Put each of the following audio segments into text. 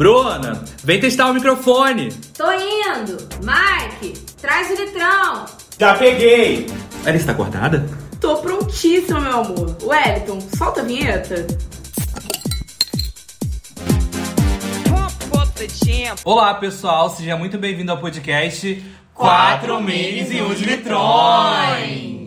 Bruna, vem testar o microfone. Tô indo. Mike, traz o litrão. Já peguei. Alice tá acordada? Tô prontíssima, meu amor. Wellington, solta a vinheta. Olá, pessoal. Seja muito bem-vindo ao podcast Quatro Minis e uns Litrões.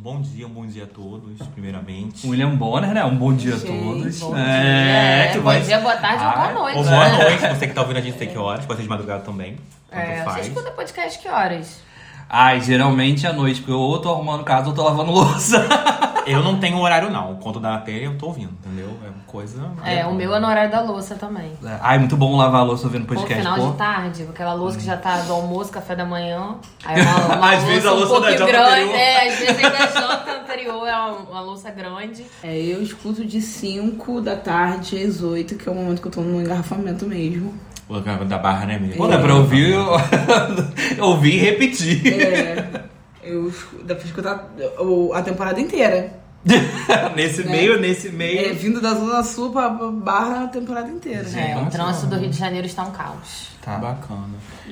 Um bom dia, um bom dia a todos, primeiramente. William Bonner, né? Um bom dia a Gente, todos. bom é, dia. que Bom vai- dia, boa tarde ou Ah, boa noite. Ou boa noite, você que tá ouvindo a gente sei que horas, pode ser de madrugada também. É, faz. você escuta podcast que horas? Ai, geralmente à noite, porque ou eu tô arrumando casa ou tô lavando louça. Eu não tenho horário, não. Quando dá na telha, eu tô ouvindo, entendeu? É uma coisa. É, o meu é no horário da louça também. Ai, muito bom lavar a louça ouvindo podcast. final pô. de tarde, aquela louça que já tá do almoço, café da manhã. Aí uma, uma Às vezes a louça um da janta grande. anterior. É, às vezes a janta anterior é uma, uma louça grande. É, eu escuto de 5 da tarde às 8, que é o momento que eu tô no engarrafamento mesmo. O da barra, né, mesmo? Pô, dá pra ouvir, ouvir e repetir. É, eu dá pra escutar a temporada inteira. nesse Né? meio, nesse É, meio. vindo da Zona Sul pra Barra a temporada inteira. É, o trânsito do Rio de Janeiro está um caos. Tá. Bacana.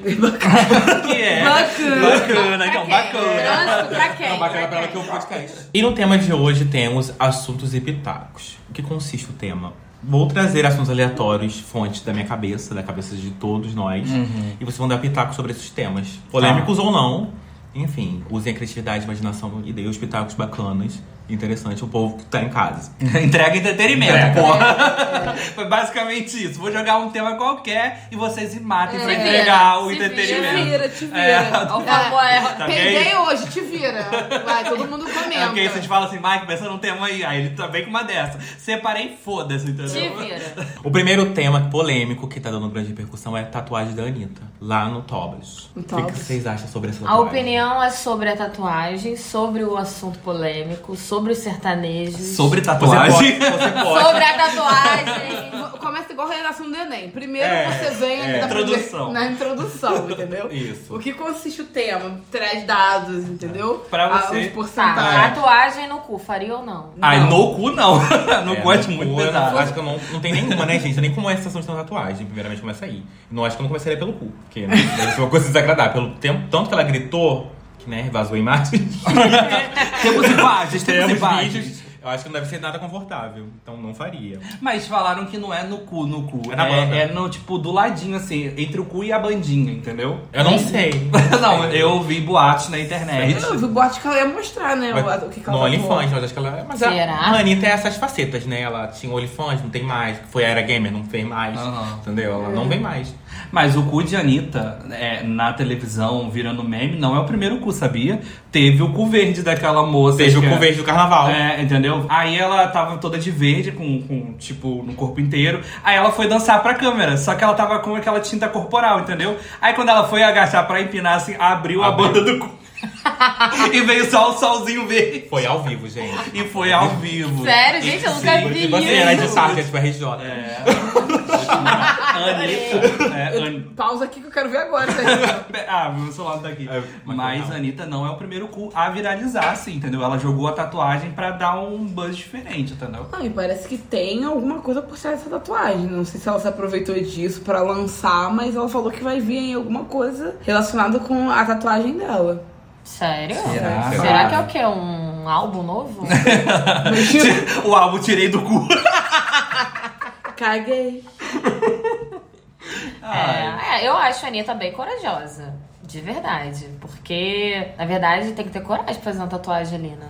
Que é. Bacana. Bacana, então, bacana. Trânsito pra quem? Não, bacana Pra pra ela que eu podcast. E no tema de hoje temos assuntos e pitacos. O que consiste o tema? Vou trazer assuntos aleatórios, fontes da minha cabeça, da cabeça de todos nós. Uhum. E vocês vão dar pitacos sobre esses temas. Polêmicos ou não. Enfim, usem a criatividade, a imaginação e deem os pitacos bacanas. Interessante, o povo que tá em casa. Entrega entretenimento, Entrega. porra. Foi basicamente isso. Vou jogar um tema qualquer e vocês se matem pra Se vira, entregar o se Te entretenimento. vira, te vira. É. É. Tá Peguei bem? hoje, te vira. Vai, todo mundo É comenta. porque aí você te fala assim, Mike, pensa num tema aí. Aí ele também com uma dessa. Separei, foda-se, Te entendeu? vira. O primeiro tema polêmico que tá dando grande repercussão é a tatuagem da Anitta, lá no Tobas. O que, que vocês acham sobre essa A tatuagem? opinião é sobre a tatuagem, sobre o assunto polêmico, sobre os sertanejos. Sobre Você tatuagem. pode, você pode. Sobre a tatuagem. Começa igual a redação do Enem. Primeiro É, você vem é. na Introdução. na introdução, entendeu? Isso. O que consiste o tema? Traz dados, entendeu? Pra Ah, você- Os Tá, porcentagens. tatuagem no cu, faria ou não? Ai, Não. no cu não. no É, cu acho muito pesado. Acho que eu não, não tem nenhuma, né, gente? Nem como é a sensação de ter uma tatuagem. Primeiramente começa aí. Não acho que eu não começaria pelo cu. Porque né, deve ser uma coisa desagradável. Pelo tempo, tanto que ela gritou, né, vazou a imagem. Temos imagens, temos Temos imagens. vídeos. Eu acho que não deve ser nada confortável. Então não faria. Mas falaram que não é no cu, no cu. É na banda. é no, tipo, do ladinho, assim, entre o cu e a bandinha, entendeu? Eu não sei. não, eu ouvi boatos na internet. Eu vi o boate que ela ia mostrar, né? o, o que, que ela no. OnlyFans, mas acho que ela. Mas Será? A, a Anitta é essas facetas, né? Ela tinha OnlyFans, não tem mais. Foi a Era Gamer, não fez mais. Aham. Entendeu? Ela não vem mais. Mas o cu de Anitta, é, na televisão, virando meme, não é o primeiro cu, sabia? Teve o cu verde daquela moça. Seja o cu é- verde do carnaval. É, entendeu? Aí ela tava toda de verde, com, com, tipo, no corpo inteiro. Aí ela foi dançar pra câmera, só que ela tava com aquela tinta corporal, entendeu? Aí quando ela foi agachar pra empinar, assim, abriu a Abriu. banda do cu. e veio só o solzinho verde. Foi ao vivo, gente. E foi ao vivo. Sério, gente, eu nunca vi Tipo assim, isso. era de saco, tipo RJ. É. Anitta. É, An- Pausa aqui que eu quero ver agora. Tá? Ah, meu celular tá aqui. É, mas Mas não. a Anitta não é o primeiro cu a viralizar, assim, entendeu? Ela jogou a tatuagem pra dar um buzz diferente, entendeu? Não, e parece que tem alguma coisa por trás dessa tatuagem. Não sei se ela se aproveitou disso pra lançar, mas ela falou que vai vir em alguma coisa relacionada com a tatuagem dela. Sério? Será? Será que é o quê? Um álbum novo? o álbum tirei do cu. Caguei. É, é, eu acho a Anitta bem corajosa. De verdade. Porque, na verdade, tem que ter coragem pra fazer uma tatuagem ali, né?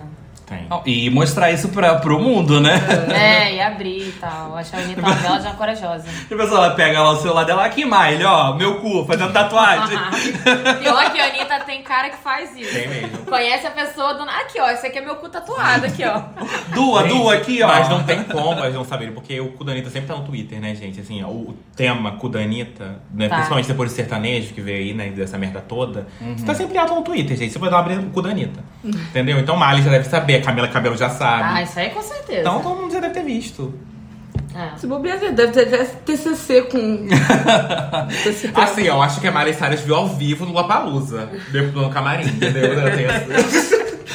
Tem. E mostrar isso pra, pro mundo, né? É, e abrir e tal. Acho a Anitta uma bela já corajosa. E a pessoa ela pega lá o celular dela, aqui, Miley, ó, meu cu, fazendo tatuagem. Pior que a Anitta tem cara que faz isso. Tem mesmo. Conhece a pessoa do. Aqui, ó. Esse aqui é meu cu tatuado, aqui, ó. Dua, Dua aqui, ó. Mas não tem como eles não saberem, porque o cu da Anitta sempre tá no Twitter, né, gente? Assim, ó, o tema cu da Anitta, né, Tá. principalmente depois do sertanejo que veio aí, né, dessa merda toda, Uhum. você tá sempre alto no Twitter, gente. Você pode dar uma abrida no cu da Anitta. Entendeu? Então Miley já deve saber, a Camila Cabelo já sabe. Ah, isso aí com certeza. então todo mundo já deve ter visto. É. Se bobear, deve ter TCC com. TCC. Assim, ó, eu acho que a Miley Cyrus viu ao vivo no dentro do camarim, entendeu?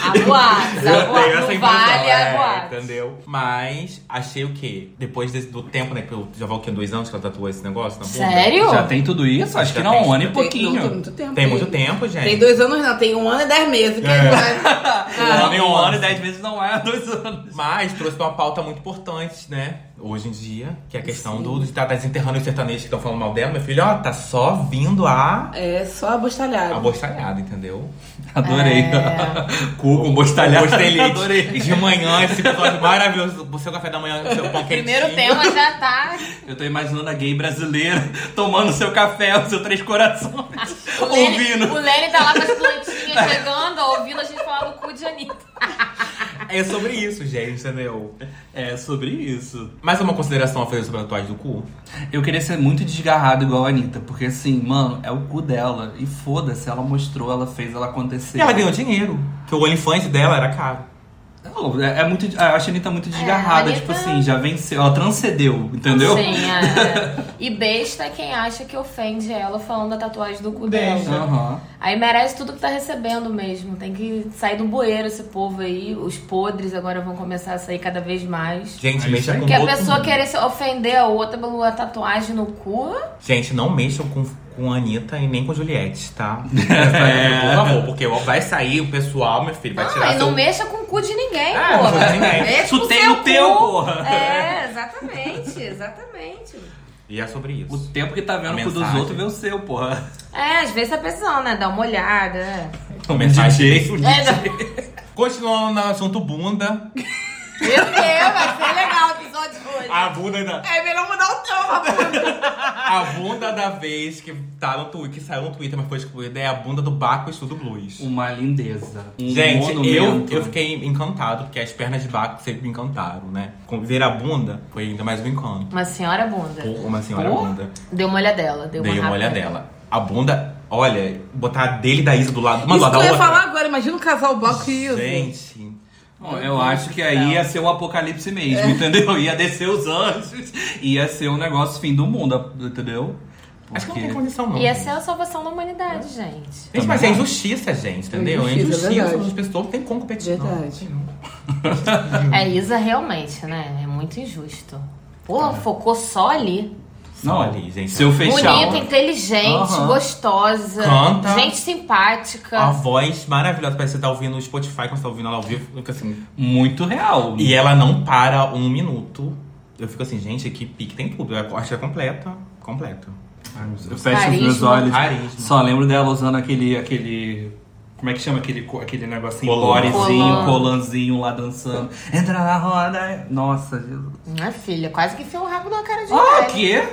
Há Eu tenho essa impressão, vale, é, entendeu? Mas achei o quê? Depois desse- do tempo, né? Que eu já vou o quê? Dois anos que ela tatuou esse negócio na bunda? Sério? Já tem tudo isso? Acho Já que não, tem. um ano e Não, tem pouquinho. muito tempo. Tem muito tempo, gente. Tem dois anos, não. Tem um ano e dez meses. Que É. agora- Não, nem um Nossa. ano e dez meses não é dois anos. Mas trouxe uma pauta muito importante, né? Hoje em dia, que é a questão do, de estar desenterrando os sertanejos que estão falando mal dela. Meu filho, ó, tá só vindo a É só abostalhado. abostalhada, entendeu? Adorei. É. Cu com bostalhada. Gostei. De manhã, esse episódio maravilhoso. O seu café da manhã, o seu pão quentinho. Primeiro tema já tá. Eu tô imaginando a gay brasileira tomando seu café, o seu três corações. O ouvindo. o Lenny tá lá com as plantinhas chegando, ouvindo a gente falar do cu de Anitta. É sobre isso, gente, entendeu? É sobre isso. Mais uma consideração a fazer sobre a tatuagem do cu? Eu queria ser muito desgarrado igual a Anitta, porque assim, mano, é o cu dela. E foda-se, ela mostrou, ela fez, ela acontecer. E ela ganhou dinheiro. Porque o OnlyFans dela era caro. Não, é, é muito. Eu acho a Anitta muito desgarrada, a tipo Anitta- assim, já venceu, ela transcendeu, entendeu? Sim, é. E besta é quem acha que ofende ela falando da tatuagem do cu dela. Aham. Aí merece tudo que tá recebendo mesmo. Tem que sair do bueiro esse povo aí. Os podres agora vão começar a sair cada vez mais. Gente, É mexa com Porque a pessoa mundo. querer se ofender a outra pela tatuagem no cu. Gente, não mexam com, com a Anitta e nem com a Juliette, tá? Por favor, porque vai sair o pessoal, meu filho, vai Não, tirar não seu... mexa com o cu de ninguém, Ah, porra. não com ninguém. O teu, cu. porra. É, exatamente, exatamente. E é sobre isso. O tempo que tá vendo A o cu dos outros vê o seu, porra. É, às vezes tá precisando, né? Dar uma olhada. é. DJ. É, não- Continuando no assunto bunda. Meu Deus, vai ser legal o episódio de hoje. A bunda da... É melhor mudar o tema. A bunda da vez que tá no Twitter, que saiu no Twitter, mas foi excluída, é a bunda do Baco Estudo Blues. Uma lindeza. Um Gente, eu, monumento. eu fiquei encantado, porque as pernas de Baco sempre me encantaram, né? Com- Ver a bunda foi ainda mais um encanto. Uma senhora bunda. Pô, Uma senhora Pô. bunda. Deu uma olhadela. Deu uma, Dei uma rápida. olhadela. A bunda, olha, botar a dele e da Isa do lado, uma do Isso lado que da eu ia outra. falar agora. Imagina o casal Baco e Isa. Gente, Bom, eu acho que aí ia ser o apocalipse mesmo, entendeu? Ia descer os anjos, ia ser um negócio fim do mundo, entendeu? acho que não Porque- tem condição não. Ia ser a salvação da humanidade, gente. Gente, mas é injustiça, gente, entendeu? É Injustiça, é injustiça, verdade. as pessoas não tem como competir. não. Verdade. É, Isa realmente, né? É muito injusto. Porra, focou só ali. Não, ali, gente. Se eu fechar. Bonita, inteligente, Aham. gostosa. Canta. Gente simpática. A voz maravilhosa, parece que você tá ouvindo no Spotify quando você tá ouvindo ela ao vivo. Fica assim. Muito real. E ela não para um minuto. Eu fico assim, gente, que pique tem tudo. Eu acho que é completa. Completa. Ai, Eu fecho os meus Carisma. olhos. Carisma. Só lembro dela usando aquele. aquele como é que chama aquele, aquele negocinho? Colã. Borezinho, Colã. colanzinho lá dançando. Entra na roda. Nossa, Jesus. Minha filha, quase que enfiou o rabo na cara de Ah, velho. quê?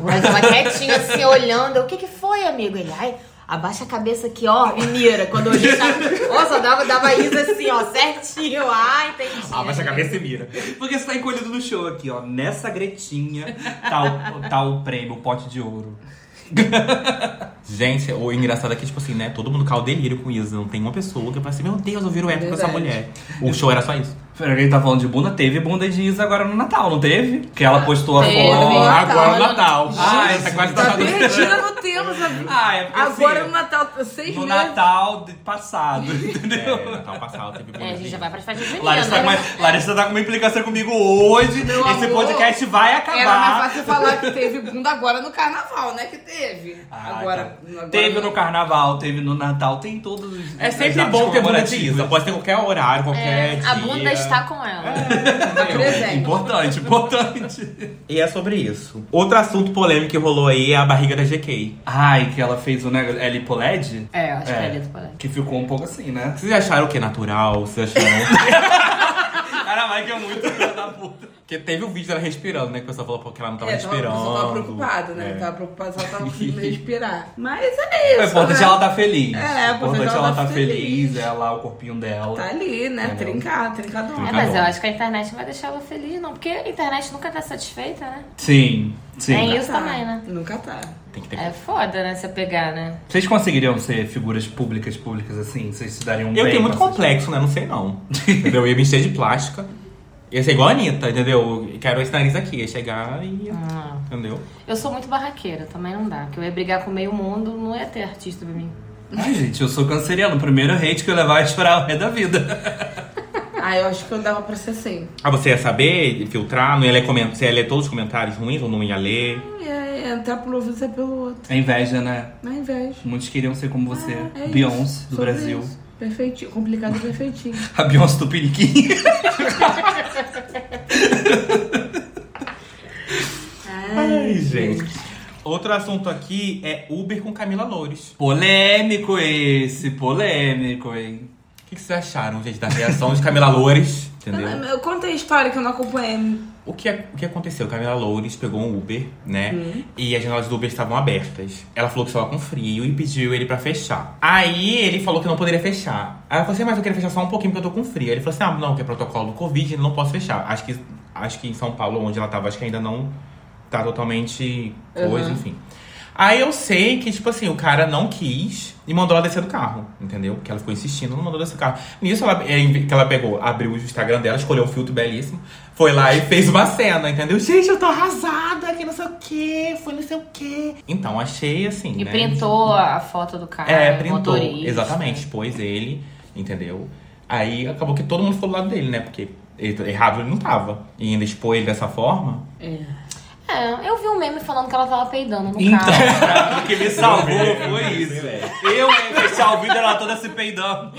Mas ela quietinha assim, olhando. O que que foi, amigo? Ele, ai, abaixa a cabeça aqui, ó, e mira. Quando eu olhei, tava... Nossa, dava, dava Isa assim, ó, certinho. Ah, entendi. Abaixa a cabeça e mira. Porque você tá encolhido no show aqui, ó. Nessa gretinha tá o, tá o prêmio, o pote de ouro. Gente, o engraçado é que, tipo assim, né? Todo mundo caiu delírio com isso. Não tem uma pessoa que fala assim, meu Deus, eu viro hétero com essa mulher. O show era só isso. Quem tá falando de bunda? Teve bunda de Isa agora no Natal, não teve? Que ela postou a foto. Agora no Natal. Ah, esse quase Tá tá perdida no tempo, sabe? Ah, é porque Agora assim, no Natal, seis no meses. Natal de- passado, entendeu? É, Natal passado teve bunda É, a de gente já vai pra festa junina. Larissa tá, com uma, Larissa tá com uma implicância comigo hoje. Meu Esse amor, podcast vai Era mais acabar. fácil falar que teve bunda agora no carnaval, né? Que teve. Ah, agora, tá. agora Teve no carnaval, teve no Natal, tem todos os. É sempre bom ter bunda de. Isa. Pode ter qualquer horário, qualquer É, dia. a bunda está com ela. Presente. Importante, importante. E é sobre isso. Outro assunto polêmico que rolou aí é a barriga da GK. Ai, que ela fez o negócio. É lipoled? É, eu acho que é ela. Que ficou um pouco assim, né? Vocês acharam que é natural? Vocês acharam... Cara, vai que é muito filha da puta. Porque teve o vídeo dela respirando, né? Que o pessoal falou que ela não tava É, respirando. eu tava preocupada, né? É. Tava preocupada se ela tava conseguindo respirar. Mas é isso. O importante né? é ela tá feliz. É, o o importante importante é ela tá feliz. feliz, é lá o corpinho dela. Tá ali, né? Entendeu? Trincado, trincadão. É, Tá mas eu acho que a internet não vai deixar ela feliz, não. Porque a internet nunca tá satisfeita, né? Sim, sim. É Nunca isso tá. também, né? Nunca tá. Tem que ter É foda, né? Você pegar, né? Vocês conseguiriam ser figuras públicas, públicas assim? Vocês se dariam Eu bem tenho muito complexo, né? Não sei não. entendeu? Eu ia me encher de plástica. Ia ser igual a Anitta, entendeu? Eu Quero esse nariz aqui. Ia chegar e. ia- Hum. Entendeu? Eu sou muito barraqueira, também não dá. Porque eu ia brigar com meio mundo, não ia ter artista pra mim. Ai, gente, eu sou canceriano. O primeiro hate que eu levar é chorar o resto da vida. Ah, eu acho que eu dava pra ser sim. Ah, você ia saber, filtrar? Não ia ler, coment... Você ia ler todos os comentários ruins ou não ia ler? É, é entrar um ouvido e sair pelo outro. É inveja, né? Na inveja. Muitos queriam ser como você. É, é Beyoncé, isso, do sobre Brasil. isso. Perfeitinho. Complicado e perfeitinho. A Beyoncé do Piniquim. Ai, gente. Outro assunto aqui é Uber com Camila Loures. polêmico esse, polêmico, hein? O que que vocês acharam, gente, da reação de Camila Loures? Eu, Entendeu? eu contei a história que eu não acompanhei. O que, o que aconteceu? Camila Loures pegou um Uber, né? E as janelas do Uber estavam abertas. Ela falou que estava com frio e pediu ele pra fechar. Aí ele falou que não poderia fechar. Aí ela falou assim, mas eu queria fechar só um pouquinho porque eu tô com frio. Aí ele falou assim, ah, não, que é protocolo do Covid, não posso fechar. Acho que, acho que em São Paulo, onde ela tava, acho que ainda não tá totalmente coisa, Uhum. enfim. Aí eu sei que, tipo assim, o cara não quis e mandou ela descer do carro, entendeu? Que ela ficou insistindo, não mandou descer do carro. Nisso, ela, é, que ela pegou, abriu o Instagram dela, escolheu um filtro belíssimo, foi lá e fez uma cena, entendeu? Gente, eu tô arrasada, que não sei o quê, foi não sei o quê. Então, achei assim, E né? printou a foto do cara. É, printou. motorista. Exatamente, expôs ele, entendeu? Aí acabou que todo mundo ficou do lado dele, né? Porque errado ele não tava. E ainda expor ele dessa forma. É, eu vi um meme falando que ela tava peidando no Então, carro. pra mim, o que me salvou foi isso. Eu ia fechar o vídeo ela toda se peidando.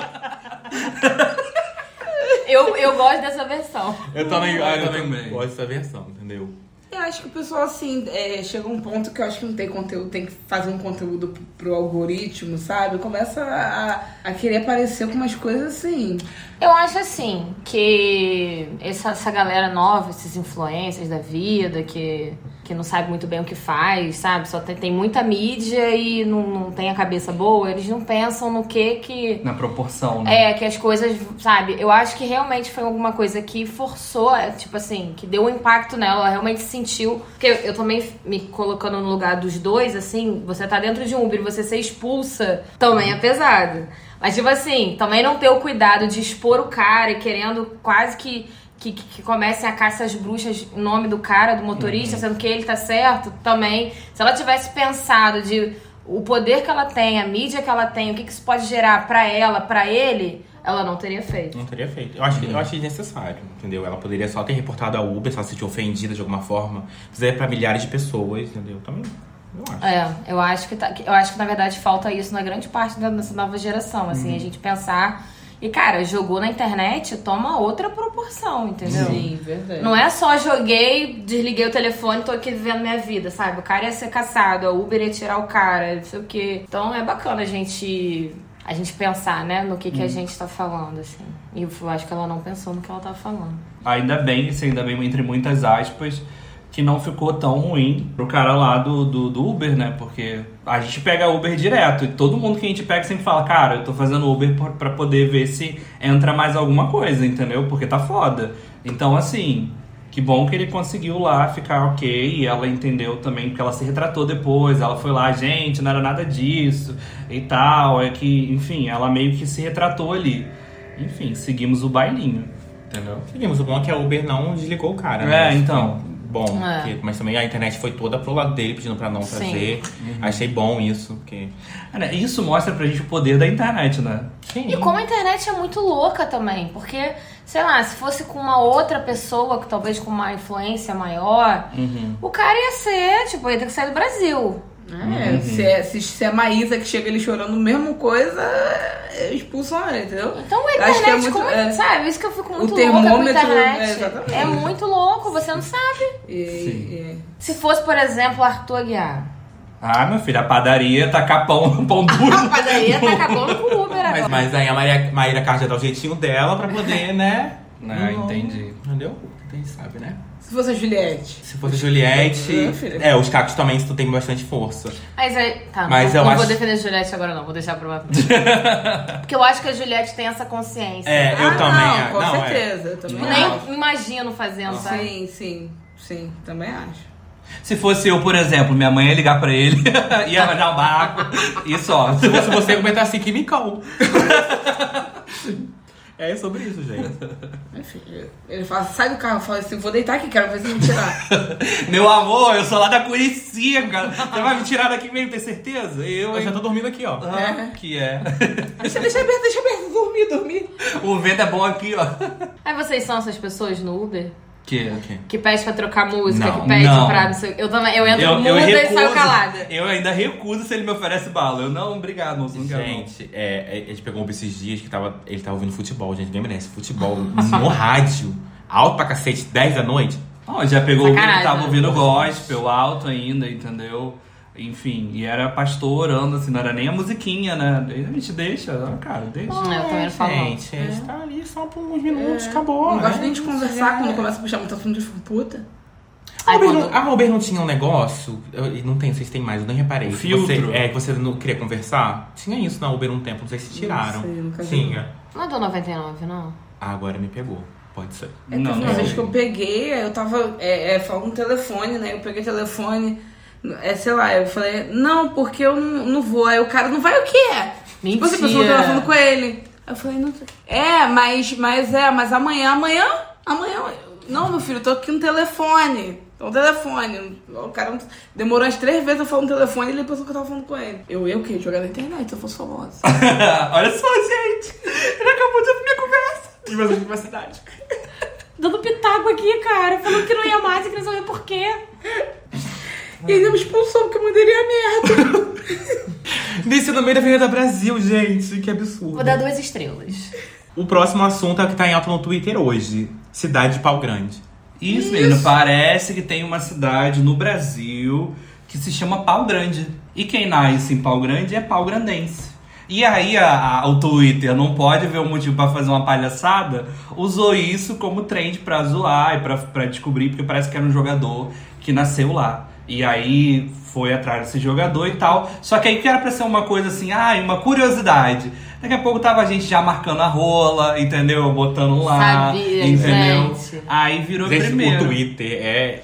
Eu, eu gosto dessa versão. Eu também, Eu eu também. também gosto dessa versão, entendeu? Eu acho que o pessoal, assim, é, chega um ponto que eu acho que não tem conteúdo, tem que fazer um conteúdo pro, algoritmo, sabe? Começa a, a querer aparecer com umas coisas assim. Eu acho assim, que essa, essa galera nova, esses influencers da vida, que, que não sabe muito bem o que faz, sabe? Só tem, tem muita mídia e não, não tem a cabeça boa, eles não pensam no que que. Na proporção, né? É, que as coisas, sabe? Eu acho que realmente foi alguma coisa que forçou, é, tipo assim, que deu um impacto nela, ela realmente sentiu. Porque eu, eu também me colocando no lugar dos dois, assim, você tá dentro de um Uber e você ser expulsa também é pesado. Mas, tipo assim, também não ter o cuidado de expor o cara e querendo quase que. Que, que, comecem a caça às bruxas em nome do cara, do motorista, sendo que ele tá certo, também. Se ela tivesse pensado de o poder que ela tem, a mídia que ela tem, o que, que isso pode gerar pra ela, pra ele, ela não teria feito. Não teria feito. Eu acho, eu achei desnecessário, entendeu? Ela poderia só ter reportado a Uber se ela se sentiu ofendida de alguma forma. Fizer pra milhares de pessoas, entendeu? Também, eu acho. É, eu acho que tá- eu acho que na verdade falta isso na grande parte da nossa nova geração, assim, a gente pensar e cara, jogou na internet, toma outra proporção, entendeu? Sim, verdade. Não é só joguei, desliguei o telefone, tô aqui vivendo minha vida, sabe? O cara ia ser caçado, a Uber ia tirar o cara, não sei o quê. Então é bacana a gente a gente pensar, né, no que que a gente tá falando, assim. E eu acho que ela não pensou no que ela tava falando. Ainda bem, assim, ainda bem entre muitas aspas, que não ficou tão ruim pro cara lá do, do, do Uber, né? Porque a gente pega Uber direto e todo mundo que a gente pega sempre fala, cara, eu tô fazendo Uber pra poder ver se entra mais alguma coisa, entendeu? Porque tá foda. Então, assim, que bom que ele conseguiu lá ficar ok e ela entendeu também, porque ela se retratou depois, ela foi lá, gente, não era nada disso e tal, é que, enfim, ela meio que se retratou ali. Enfim, seguimos o bailinho, entendeu? Seguimos, o bom é que a Uber não desligou o cara, É, né? então. Bom, É. porque- mas também a internet foi toda pro lado dele pedindo pra não fazer. Achei bom isso, porque. Né, Isso mostra pra gente o poder da internet, né? Sim. E como a internet é muito louca também, porque, sei lá, se fosse com uma outra pessoa, que talvez com uma influência maior, o cara ia ser, tipo, ia ter que sair do Brasil. É, se, é, se, se é Maísa que chega ali chorando mesmo coisa, é, expulsam ela, entendeu? Então a Eu acho internet, que é muito- como, é. sabe? Isso que eu fico muito a termômetro, é, internet. exatamente. É, muito louco, você não sabe. E, e- Se fosse, por exemplo, Arthur Aguiar. Ah, meu filho, a padaria tacar pão, pão duro. A padaria tá acabando com o Uber Mas, agora. mas aí a Maria, Maíra Card dá o jeitinho dela pra poder, né? Ah, entendi. Entendeu? Quem sabe, né? Se fosse a Juliette. Se fosse a Juliette. É. É, os cacos também têm bastante força. Mas aí, tá, Mas não, eu não acho- vou defender a Juliette agora não, vou deixar pra lá. Porque eu acho que a Juliette tem essa consciência. É, eu Ah, também. Não, acho. com não, é. certeza. Eu também Nem acho. imagino fazendo, sabe? Sim, sim, sim, também acho. Se fosse eu, por exemplo, minha mãe ia ligar pra ele, ia arranjar um barco e só. Se fosse você comentar assim, que micão. É sobre isso, gente. Enfim, ele fala, sai do carro, fala assim, vou deitar aqui, quero ver se me tirar. Meu amor, eu sou lá da Curicica. Você vai me tirar daqui mesmo, tem certeza? Eu, Eu já tô dormindo aqui, ó. Ah, que é. deixa, deixa aberto, deixa aberto, dormir, dormir. O vento é bom aqui, ó. Aí vocês são essas pessoas no Uber? Que? Que pede pra trocar música, Não. que pede Não. pra não sei. Eu também, eu entro Eu, muda eu e saio recuso. calada. Eu ainda recuso se ele me oferece bala. Eu não, obrigado, moço, não quero. Gente, é, é, a gente pegou um esses dias que tava, ele tava ouvindo futebol, gente. Ninguém merece. Futebol no rádio, alto pra cacete, 10 da noite. Ó, já pegou o que Sacanagem, tava né? ouvindo gospel alto ainda, entendeu? Enfim, e era pastor orando, assim, não era nem a musiquinha, né? A gente deixa, cara, deixa. Hum, eu também não falo não. Gente, a gente tá ali só por uns minutos, acabou. Não né? gosto nem de conversar quando começa a puxar muito assunto de puta. A Aí Uber, quando- não, a Uber não tinha um negócio, eu, não tem, vocês têm mais, eu nem reparei. O filtro. Você, é, que você não queria conversar. Tinha isso na Uber um tempo, não sei se tiraram. sei, nunca vi. Tinha. Não é do 99, não? Ah, agora me pegou. Pode ser. É, Não, teve uma não. vez que eu peguei, eu tava é, é, falando no telefone, né? Eu peguei o telefone, é, sei lá, eu falei, não, porque eu não, não vou. Aí o cara, não vai o quê? Tipo, assim, a pessoa Mentira. tava falando com ele. Aí eu falei, não. É, mas, mas é, mas amanhã, amanhã, amanhã. Não, meu filho, eu tô aqui no telefone. Tô no telefone. O cara demorou as três vezes eu falando no telefone e ele pensou que eu tava falando com ele. Eu, eu o quê? Jogar na internet, se eu fosse famosa. Olha só, gente. Ele acabou de ouvir minha conversa. De mais uma cidade. Dando pitaco aqui, cara. Falando que não ia mais e queria saber por quê. E ele me expulsou porque eu mandei ele a merda. Desci no meio da Avenida Brasil, gente. Que absurdo. Vou dar duas estrelas. O próximo assunto é o que tá em alta no Twitter hoje. Cidade de Pau Grande. Isso, menino, parece que tem uma cidade no Brasil que se chama Pau Grande. E quem nasce em Pau Grande é pau grandense. E aí a- a- o Twitter não pode ver um motivo pra fazer uma palhaçada, usou isso como trend pra zoar e pra descobrir, porque parece que era um jogador que nasceu lá. E aí foi atrás desse jogador e tal. Só que aí que era pra ser uma coisa assim, ah, uma curiosidade. Daqui a pouco tava a gente já marcando a rola, entendeu? Botando lá. Sabia, entendeu? gente. Aí virou Gente, primeiro. o Twitter é.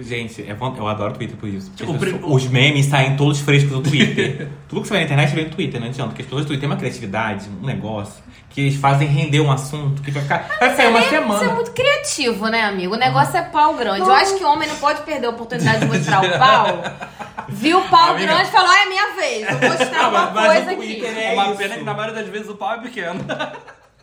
Gente, é von- eu adoro o Twitter por isso. O pessoas- Os memes saem todos frescos do Twitter. Tudo que você vê na internet vem no Twitter, não adianta. Porque as pessoas do Twitter têm uma criatividade, um negócio, que eles fazem render um assunto que vai ficar. Vai sair uma Você é semana. muito criativo, né, amigo? O negócio é pau grande. Eu acho que o homem não pode perder a oportunidade de mostrar o pau. Viu o pau Amiga. grande e falou: ah, é minha vez. Vou mostrar uma mas- mas coisa o aqui. Twitter É É uma pena que na maioria das vezes o pau é pequeno.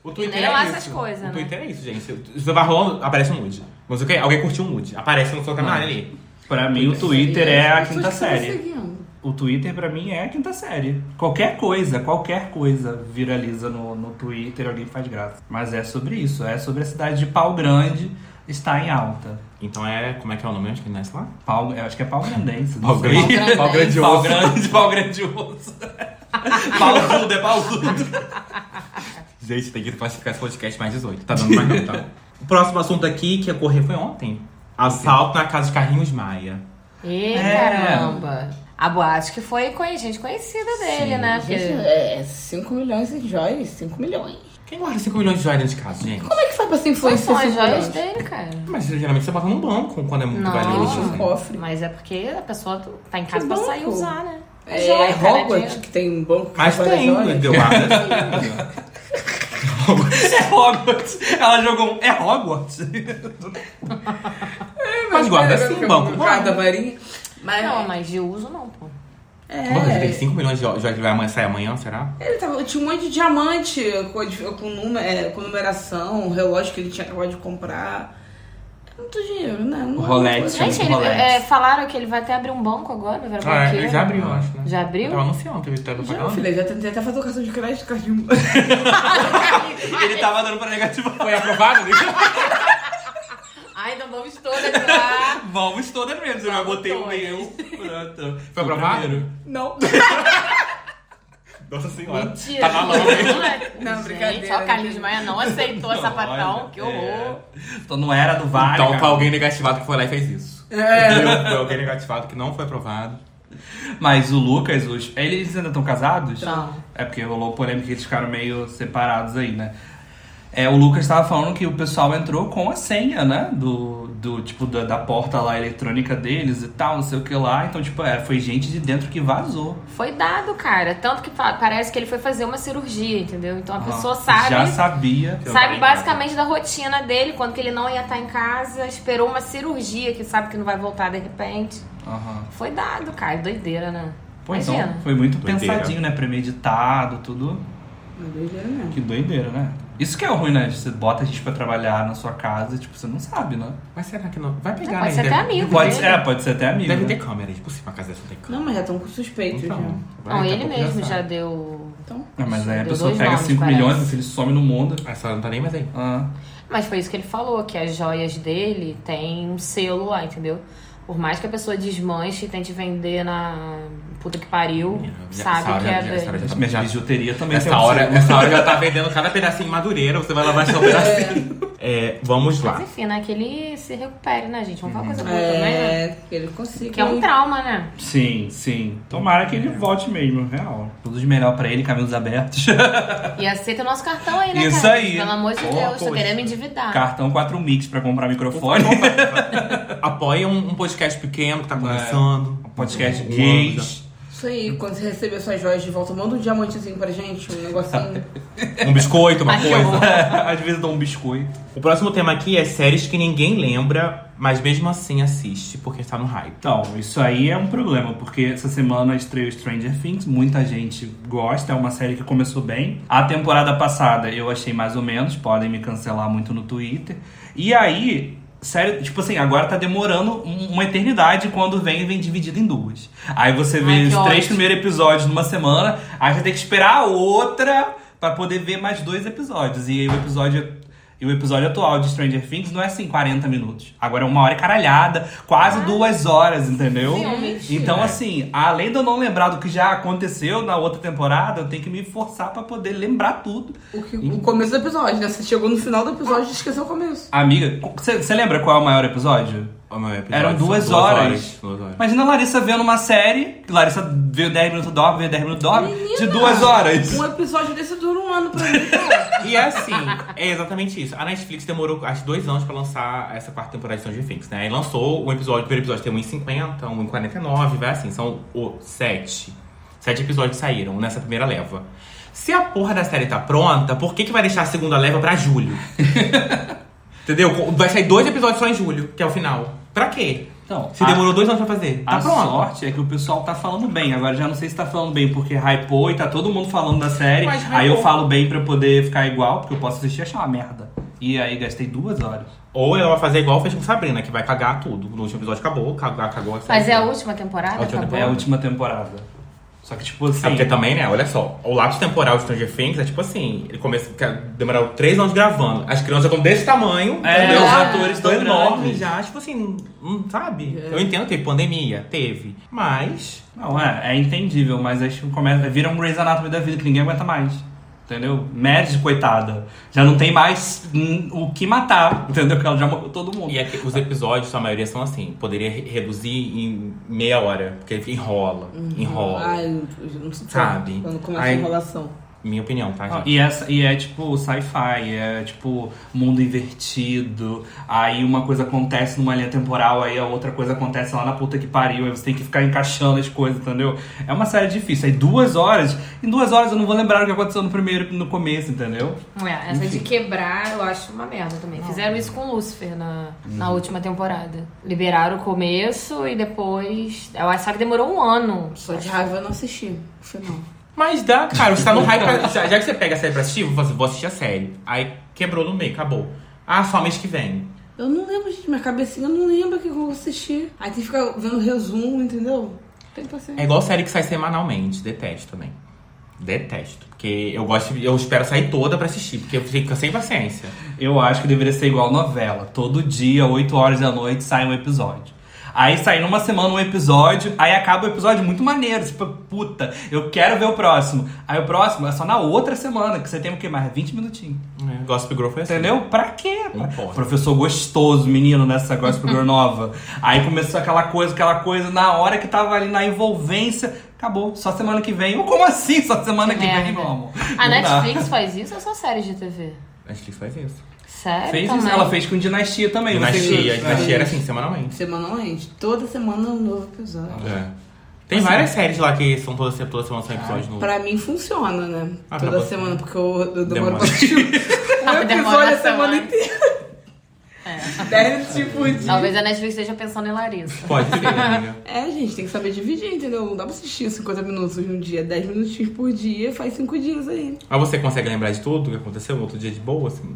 O Twitter nem é lá isso. essas coisas, o né? Twitter é isso, gente. Você vai rolando, aparece um nude. Mas o quê? Alguém curtiu um nude. Aparece no seu canal ali. Pra mim, o Twitter é a quinta que série. O Twitter, pra mim, é a quinta série. Qualquer coisa, qualquer coisa viraliza no, no Twitter, alguém faz graça. Mas é sobre isso, é sobre a cidade de Pau Grande estar em alta. Então é. Como é que é o nome antes que ele nasce lá? Pau, eu acho que é Pau Grandense. não Pau grande. Pau Pau grande Pau grande, pau grandioso. Pausudo, é pausudo. Gente, tem que classificar esse podcast mais 18. Tá dando mais não, tá? O próximo assunto aqui que ocorreu foi ontem. Assalto na casa de Carrinhos Maia. Ih, É. caramba. A boate que foi conhe- gente conhecida dele, né? Porque... Gente, é 5 milhões em joias, 5 milhões. Quem guarda 5 milhões de joias dentro de casa, gente? Como é que faz pra ser Quais influência são as cinco joias milhões? dele, cara? Mas geralmente você bota num banco quando é muito Não. valioso. Um assim. cofre. Mas é porque a pessoa tá em casa Que pra banco? sair usar, né? É, cara, Hogwarts, que tem um banco que Mas faz tem, deu guarda. É Hogwarts. Ela jogou um. É Hogwarts. Mas guarda Pera, sim, que banco. Guarda varinha. Mas, Não, mas de uso não, pô. Você tem é, 5 milhões de joias que vai sair amanhã, será? ele tava, tinha um monte de diamante com, com, número, é, com numeração, um relógio que ele tinha acabado de comprar. É muito dinheiro, né? Não é Rolex, coisa- Chama Gente, de ele, Rolex. é, falaram que ele vai até abrir um banco agora, vai virar Ah, banqueiro. ele já abriu, eu acho, né? Já abriu? Tava anunciando, teve teve Já, propaganda. filha, já tentei até fazer o cartão de crédito, cartão Ele tava dando pra negativar. Foi aprovado? Ai, então vamos todas lá. Vamos todas mesmo. Eu já botei o meu. Pronto. Foi aprovado? primeiro. Não. Nossa senhora. Mentira. Tá na mão, hein? Não, brincadeira. Gente, ó, Carlinhos Maia não aceitou essa sapatão. Olha, Que horror. é. Então não era do Vale. Então cara. foi alguém negativado que foi lá e fez isso. É. Entendeu? Foi alguém negativado que não foi aprovado. Mas o Lucas, os... eles ainda estão casados? Não. É porque rolou polêmica que eles ficaram meio separados aí, né? É, o Lucas estava falando que o pessoal entrou com a senha, né? Do, do tipo, da, da porta lá eletrônica deles e tal, não sei o que lá. Então, tipo, é, foi gente de dentro que vazou. Foi dado, cara. Tanto que parece que ele foi fazer uma cirurgia, entendeu? Então a Ah, pessoa sabe. Já sabia. Sabe basicamente da rotina dele, quando que ele não ia estar em casa, esperou uma cirurgia, que sabe que não vai voltar de repente. Aham. Foi dado, cara. Doideira, né? Pô, então, foi muito Doideira. pensadinho, né? Premeditado, tudo. É doideira mesmo. Que doideira, né? Isso que é o ruim, né? Você bota a gente pra trabalhar na sua casa e, tipo, você não sabe, né? Mas será que não? Vai pegar, É, né? pode ser Deve- até amigo. Pode dele. ser, é, pode ser até amigo. Deve né? ter câmera. É impossível uma casa dessa não ter câmera. Não, mas já estão com suspeitos Então, já. vai, Não, daqui a ele pouco mesmo já sabe. deu. Então, É, mas aí a Deu pessoa dois pega nomes, 5 parece. milhões, meu filho some no mundo. Essa não tá nem mais aí. Ah, Mas foi isso que ele falou, que as joias dele tem um selo lá, entendeu? Por mais que a pessoa desmanche e tente vender na puta que pariu, Já- sabe que é já- já- minha já- bijuteria também Essa tem um hora, selo. essa hora já tá vendendo cada pedacinho madureira, você vai lavar só um pedacinho. É, vamos lá. Mas enfim, né? Que ele se recupere, né, gente? Vamos falar coisa boa também, né? é, que ele consiga. Que é um trauma, né? Sim, sim. Tomara que ele volte mesmo, real. Tudo de melhor pra ele, caminhos abertos. E aceita o nosso cartão aí, né, Isso cara? aí. Pelo amor de Pô, Deus, tô querendo me endividar. Cartão 4 Mix pra comprar microfone. Apoia um, um podcast pequeno que tá começando. Podcast Um- um gays. Isso aí, quando você receber suas joias de volta, manda um diamantezinho pra gente, um negocinho. Um biscoito, uma coisa. Às vezes dá um biscoito. O próximo tema aqui é séries que ninguém lembra, mas mesmo assim assiste, porque está no hype. Então, isso aí é um problema, porque essa semana estreou Stranger Things, muita gente gosta, é uma série que começou bem. A temporada passada eu achei mais ou menos, podem me cancelar muito no Twitter. E aí, sério, tipo assim, agora tá demorando um- uma eternidade quando vem vem dividido em duas. Aí você vê Ai, os três ótimo. primeiros episódios numa semana, aí você tem que esperar a outra pra poder ver mais dois episódios. E aí o episódio e o episódio atual de Stranger Things não é assim 40 minutos. Agora é uma hora e caralhada, quase duas horas, entendeu? Filmes. Então, É. assim, além de eu não lembrar do que já aconteceu na outra temporada, eu tenho que me forçar pra poder lembrar tudo. O, que- o começo do episódio, né? Você chegou no final do episódio e esqueceu o começo. Amiga, você lembra qual é o maior episódio? Episódio Eram são duas horas. duas horas. Imagina a Larissa vendo uma série, que Larissa veio 10 minutos dorme, veio 10 minutos dorme, de Menina, duas horas. Um episódio desse dura um ano pra mim. E é assim, é exatamente isso. A Netflix demorou acho que dois anos pra lançar essa quarta temporada de Stranger Things, né? Aí lançou o episódio, o primeiro episódio tem 1,50, 1,49, vai assim, são o sete. Sete episódios saíram nessa primeira leva. Se a porra da série tá pronta, por que, que vai deixar a segunda leva pra julho? Entendeu? Vai sair dois episódios só em julho, que é o final. Pra quê? Então, Se a- demorou dois anos pra fazer. Tá a pronto. sorte é que o pessoal tá falando bem. Agora já não sei se tá falando bem porque hypou e tá todo mundo falando da série. Mas Aí eu falo bem pra poder ficar igual, porque eu posso assistir e achar uma merda. E aí gastei duas horas. Ou ela vai fazer igual fez com Sabrina, que vai cagar tudo. No último episódio acabou, cagou, cagou a série. Mas é a última temporada? A última acabou? É a última temporada. Só que, tipo assim. É porque também, né? Olha só, o lapso temporal de Stranger Things é tipo assim: ele começa. Demorou três anos gravando. As crianças estão desse tamanho, É, entendeu? os atores estão tão enormes já. Tipo assim, hum, sabe? Eu entendo, teve pandemia, teve. Mas. Não, é, é entendível, mas acho que começa, vira um Grey's Anatomy da vida que ninguém aguenta mais. Entendeu? Médici, coitada. Já não tem mais hum, o que matar, entendeu? Porque ela já matou todo mundo. E é os episódios, a maioria são assim: poderia re- reduzir em meia hora, porque enrola, enrola. Ai, não sei Sabe? Quando começa Ai. a enrolação. Minha opinião, tá, Ah? E, essa, e é tipo sci-fi, é tipo mundo invertido. Aí uma coisa acontece numa linha temporal, aí a outra coisa acontece lá na puta que pariu. Aí você tem que ficar encaixando as coisas, entendeu? É uma série difícil. Aí duas horas, em duas horas eu não vou lembrar o que aconteceu no primeiro no começo, entendeu? É, essa de Enfim. quebrar eu acho uma merda também. Fizeram isso com Lucifer na, na última temporada. Liberaram o começo e depois. Eu acho só que demorou um ano. Só de raiva eu não assisti o final. Mas dá, cara, você tá no hype. pra- já, já que você pega a série pra assistir, vou fazer- vou assistir a série. Aí quebrou no meio, acabou. Ah, só mês que vem. Eu não lembro, gente. Minha cabecinha não lembra o que eu vou assistir. Aí tem que ficar vendo resumo, entendeu? Tem paciência. É igual série que sai semanalmente. Detesto também. Detesto. Porque eu gosto, de- eu espero sair toda pra assistir, porque eu fico sem paciência. Eu acho que deveria ser igual novela. Todo dia, 8 horas da noite, sai um episódio. Aí sai numa semana um episódio, aí acaba o episódio muito maneiro. Tipo, puta, eu quero ver o próximo. Aí o próximo é só na outra semana, que você tem o quê? Mais 20 minutinhos. É, Gossip Girl foi assim. Entendeu? Pra quê? Professor gostoso, menino, nessa Gospel Girl nova. Aí começou aquela coisa, aquela coisa, na hora que tava ali na envolvência, acabou. Só semana que vem. Ou como assim só semana que vem, Merda. meu amor? A Não dá. Netflix faz isso ou só séries de TV? Netflix faz isso. Sério? Fez também? ela fez com Dinastia também. você Dinastia, a dinastia era assim, semanalmente. Semanalmente. Toda semana um novo episódio. É. Tem várias séries lá que são todas toda semana são episódios novos. Pra mim funciona, né? Ah, pra Toda você. semana, porque eu, eu demoro pra assistir um Demora episódio a semana inteira. É. Dez tipo por dia. Talvez a Netflix esteja pensando em Larissa. Pode ser, amiga. É, gente, tem que saber dividir, entendeu? Não dá pra assistir 50 minutos no dia, 10 minutinhos por dia, faz 5 dias aí. Mas você consegue lembrar de tudo que aconteceu no outro dia de boa? Assim?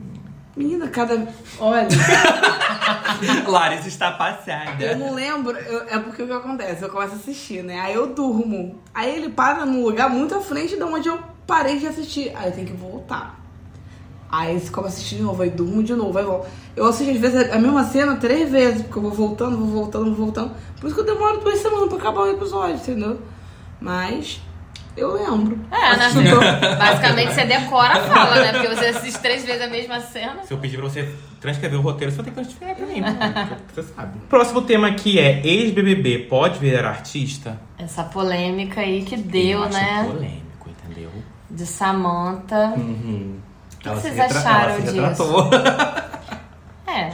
Menina, cada. Olha, Larissa está eu passada. não lembro, eu- é porque o que acontece? Eu começo a assistir, né? Aí eu durmo. Aí ele para num lugar muito à frente de onde eu parei de assistir. Aí eu tenho que voltar. Aí você começa a assistir de novo, aí durmo de novo, aí volto. Eu assisto às vezes a mesma cena três vezes, porque eu vou voltando, vou voltando, vou voltando. Por isso que eu demoro duas semanas pra acabar o episódio, entendeu? Mas eu lembro. É, né? Assisto todo- Basicamente você decora a fala, né? Porque você assiste três vezes a mesma cena. Se eu pedir pra você transcrever o roteiro, você vai ter que transcrever pra mim. porque Você sabe. Próximo tema aqui é ex-BBB pode virar artista? Essa polêmica aí que deu, Eu acho né? polêmico, entendeu? De Samantha. Uhum. que Ela vocês acharam ela se disso? É.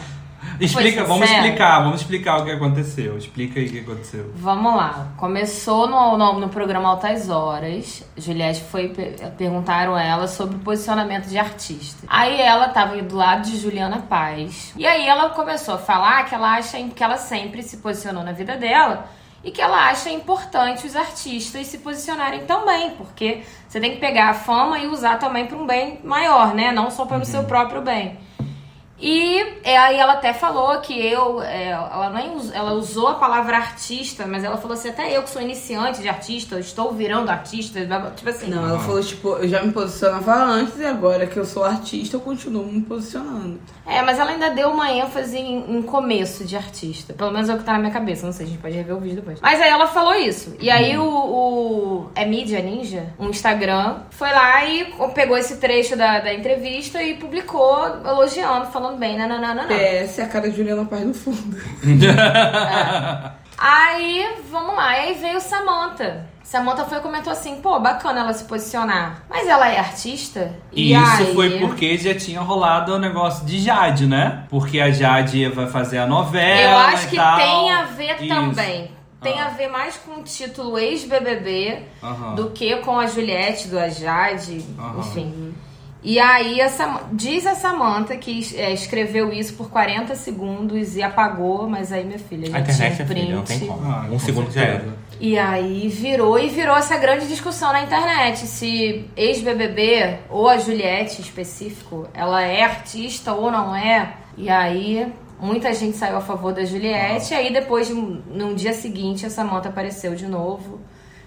Explica, vamos explicar, vamos explicar o que aconteceu. Explica aí o que aconteceu. Vamos lá. Começou no, no, no programa Altas Horas. Juliette foi. pe- Perguntaram ela sobre o posicionamento de artista. Aí ela tava do lado de Juliana Paz. E aí ela começou a falar que ela acha que ela sempre se posicionou na vida dela. E que ela acha importante os artistas se posicionarem também, porque você tem que pegar a fama e usar também para um bem maior, né? Não só pelo seu próprio bem. E é, aí ela até falou que eu, é, ela nem us- ela usou a palavra artista, mas ela falou assim, até eu que sou iniciante de artista, eu estou virando artista, tipo assim. Não, ela falou, tipo, eu já me posicionava antes e agora que eu sou artista, eu continuo me posicionando. É, mas ela ainda deu uma ênfase em, em começo de artista. Pelo menos é o que tá na minha cabeça, não sei, a gente pode rever o vídeo depois. Mas aí ela falou isso. E aí o, o É Mídia Ninja, um Instagram, foi lá e pegou esse trecho da, da entrevista e publicou elogiando, falando bem, nananana. PS, a cara de Juliana Paz no fundo. Aí, vamos lá. E aí veio Samantha. Samantha foi e comentou assim, pô, bacana ela se posicionar. Mas ela é artista? E isso foi porque já tinha rolado o negócio de Jade, né? Porque a Jade vai fazer a novela. Eu acho e que tal. tem a ver Isso. também. Tem Ah. a ver mais com o título ex-BBB do que com a Juliette, do a Jade, enfim. E aí, a Sam- diz a Samantha que é, escreveu isso por 40 segundos e apagou, mas aí, minha filha, já A internet tinha é print. filha, não tem como. Ah, um com segundo já era. E aí virou e virou essa grande discussão na internet se ex-BBB ou a Juliette em específico, ela é artista ou não é. E aí muita gente saiu a favor da Juliette. E aí depois, num num dia seguinte, a Samantha apareceu de novo,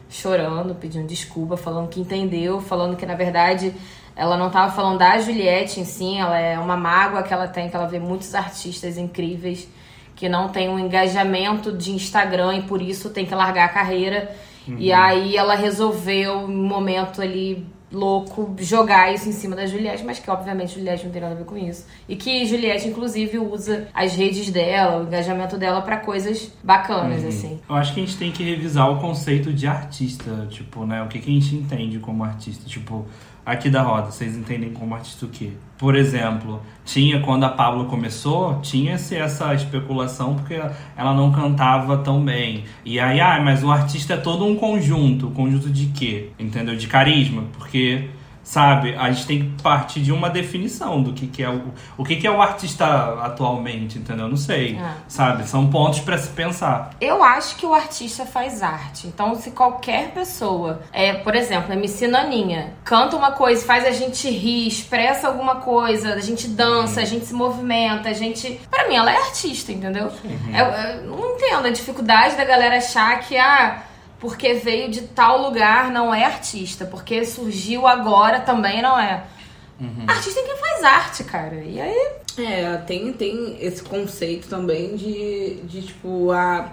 chorando, pedindo desculpa, falando que entendeu, falando que na verdade ela não estava falando da Juliette em si, ela é uma mágoa que ela tem, que ela vê muitos artistas incríveis que não tem um engajamento de Instagram e por isso tem que largar a carreira. E aí ela resolveu, um momento ali louco, jogar isso em cima da Juliette, mas que obviamente Juliette não tem nada a ver com isso. E que Juliette, inclusive, usa as redes dela, o engajamento dela pra coisas bacanas, assim. Eu acho que a gente tem que revisar o conceito de artista, tipo, né? O que, que a gente entende como artista. Tipo, aqui da roda, vocês entendem como artista o quê? Por exemplo, tinha, quando a Pablo começou, tinha-se essa especulação porque ela não cantava tão bem. E aí, ah, mas o artista é todo um conjunto. Conjunto de quê? Entendeu? De carisma. Porque, sabe, a gente tem que partir de uma definição do que, que é o, o que, que é o artista atualmente, entendeu? Eu Não sei. Ah. Sabe? São pontos pra se pensar. Eu acho que o artista faz arte. Então, se qualquer pessoa, é, por exemplo, MC Naninha, canta uma coisa, faz a gente rir, expressa alguma coisa, a gente dança, a gente se movimenta, a gente. Pra mim, ela é artista, entendeu? Eu, eu não entendo a dificuldade da galera achar que, ah, porque veio de tal lugar não é artista, porque surgiu agora também não é. Artista é quem faz arte, cara. E aí. É, tem, tem esse conceito também de, de tipo, a,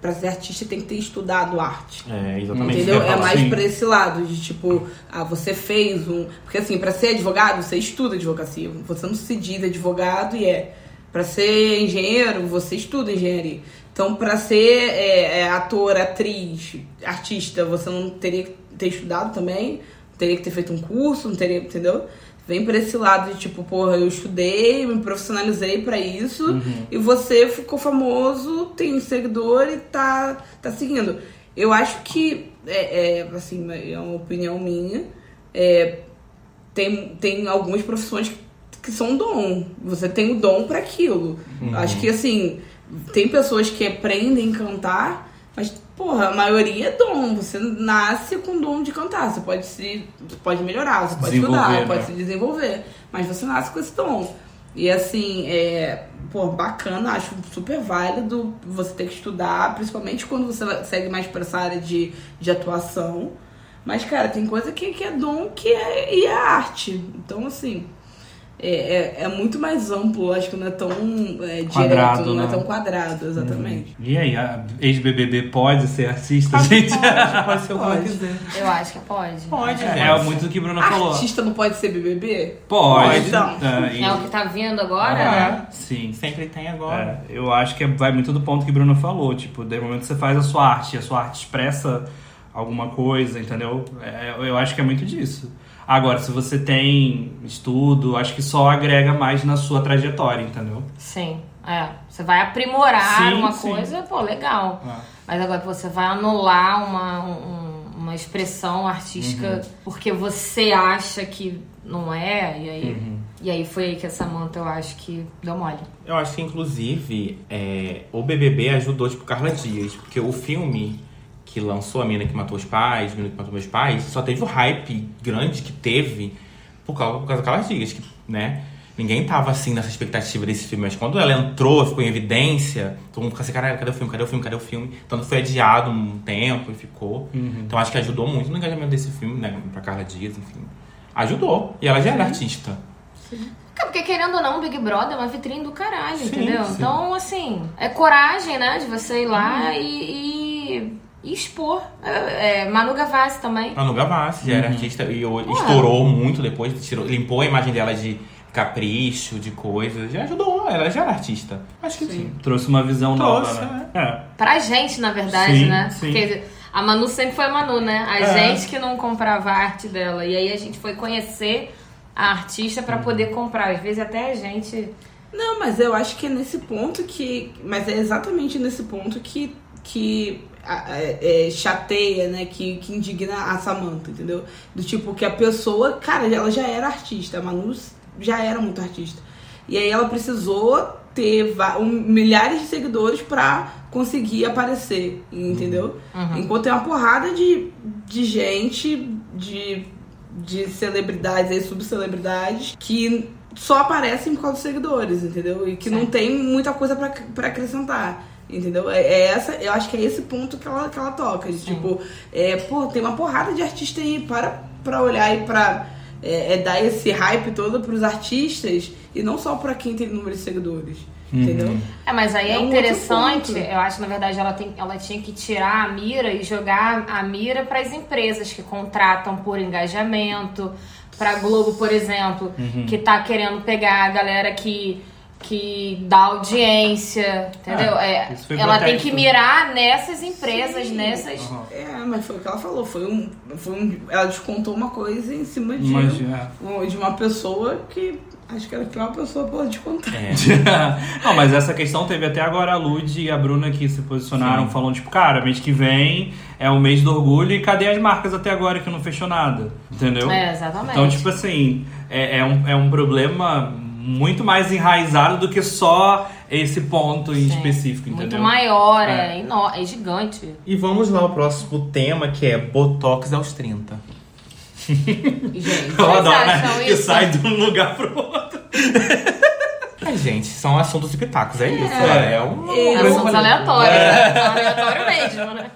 pra ser artista tem que ter estudado arte. É, exatamente. Entendeu? É mais Sim. pra esse lado, de tipo, ah, você fez um. Porque assim, pra ser advogado, você estuda advocacia. Você não se diz advogado e é. Pra ser engenheiro, você estuda engenharia. Então, pra ser é, é, ator, atriz, artista, você não teria que ter estudado também, teria que ter feito um curso, não teria, entendeu? vem pra esse lado de tipo, porra, eu estudei, me profissionalizei pra isso, Uhum. e você ficou famoso, tem seguidor e tá, tá seguindo. Eu acho que, é, é, assim, é uma opinião minha, é, tem, tem algumas profissões que, que são dom. Você tem o dom pra aquilo. Acho que, assim, tem pessoas que aprendem a cantar, mas, porra, a maioria é dom. Você nasce com dom de cantar. Você pode se você pode melhorar, você pode estudar, pode né? se desenvolver. Mas você nasce com esse dom. E assim, é, pô, bacana, acho super válido você ter que estudar, principalmente quando você segue mais pra essa área de, de atuação. Mas, cara, tem coisa que, que é dom que é, e é arte. Então, assim, é, é, é muito mais amplo, acho que não é tão é, direto, Quadrado, não é né? tão quadrado, exatamente. E aí, a ex-BBB pode ser artista, gente? Pode ser o que Pode. quiser. Eu acho que pode. Pode, É muito do que a Bruna falou. Artista não pode ser BBB? Pode. Pode, então. É, É o que tá vindo agora, né? Sim. Sempre tem agora. É, eu acho que vai muito do ponto que a Bruna falou. Tipo, desde o momento que você faz a sua arte, a sua arte expressa alguma coisa, entendeu? É, eu acho que é muito disso. Agora, se você tem estudo, acho que só agrega mais na sua trajetória, entendeu? Sim. É. Você vai aprimorar Sim, uma sim. coisa, pô, legal. Ah. Mas agora que você vai anular uma, um- uma expressão artística Uhum. porque você acha que não é, e aí, Uhum. e aí foi aí que a Samantha, eu acho que deu mole. Eu acho que, inclusive, é, o BBB ajudou, tipo, Carla Dias. Porque o filme que lançou A Mina Que Matou os Pais, A Mina Que Matou Meus Pais, só teve o hype grande que teve por causa, por causa da Carla Dias, que, né? Ninguém tava, assim, nessa expectativa desse filme. Mas quando ela entrou, ficou em evidência, todo mundo ficou assim, caralho, cadê o filme? Cadê o filme? Cadê o filme? Tanto foi adiado um tempo e ficou. Então acho que ajudou muito no engajamento desse filme, né? Pra Carla Dias, enfim. Ajudou. E ela já era artista. Cara, Porque querendo ou não, o Big Brother é uma vitrine do caralho, Sim, entendeu? sim. Então, assim, é coragem, né? De você ir lá e, e- e expor. É, é, Manu Gavassi também. Manu Gavassi já era artista e o- estourou muito depois, tirou, limpou a imagem dela de capricho, de coisas. Já ajudou, ela já era artista. Acho que sim. Trouxe uma visão Trouxe, nova, né? É. Pra gente, na verdade, Sim, né? sim. Porque a Manu sempre foi a Manu, né? A É. gente que não comprava a arte dela. E aí a gente foi conhecer a artista pra poder comprar. Às vezes até a gente. Não, mas eu acho que é nesse ponto que. Mas é exatamente nesse ponto que. que é, é, chateia, né? Que, que indigna a Samantha, entendeu? Do tipo que a pessoa. Cara, ela já era artista. A Manu já era muito artista. E aí ela precisou ter um- milhares de seguidores pra conseguir aparecer, entendeu? Enquanto tem uma porrada de, de gente, de, de celebridades aí, subcelebridades, que só aparecem por causa dos seguidores, entendeu? E que não Sim. tem muita coisa pra acrescentar. Entendeu? É, é essa, eu acho que é esse ponto que ela, que ela toca. De, tipo, é, pô, tem uma porrada de artista aí para pra olhar e pra é, é dar esse hype todo pros artistas e não só pra quem tem número de seguidores. Entendeu? É, mas aí é, É um interessante. Eu acho que, na verdade, ela, tem, ela tinha que tirar a mira e jogar a mira para as empresas que contratam por engajamento. Pra Globo, por exemplo, Uhum. que tá querendo pegar a galera que, que dá audiência, entendeu? É, É, foi ela tem que mirar nessas empresas, Sim. nessas. Aham. É, mas foi o que ela falou. Foi um, foi um, ela descontou uma coisa em cima de, Mas, é. um- de uma pessoa que acho que era a pior pessoa pra descontar. É. não, mas essa questão teve até agora a Lud e a Bruna que se posicionaram, Sim. falando, tipo, cara, mês que vem é o mês do orgulho e cadê as marcas até agora que não fechou nada? Entendeu? É, exatamente. Então, tipo assim, é, é um, é um problema muito mais enraizado do que só esse ponto em Sim. específico, Muito entendeu? maior, É. é, é gigante. E vamos lá ao próximo tema, que é Botox aos 30. Gente, Eu adoro, né? Que sai de um lugar pro outro. Ai, gente, são assuntos e pitacos, é isso. É, um... Eu- Assuntos aleatórios, né? aleatório mesmo, né?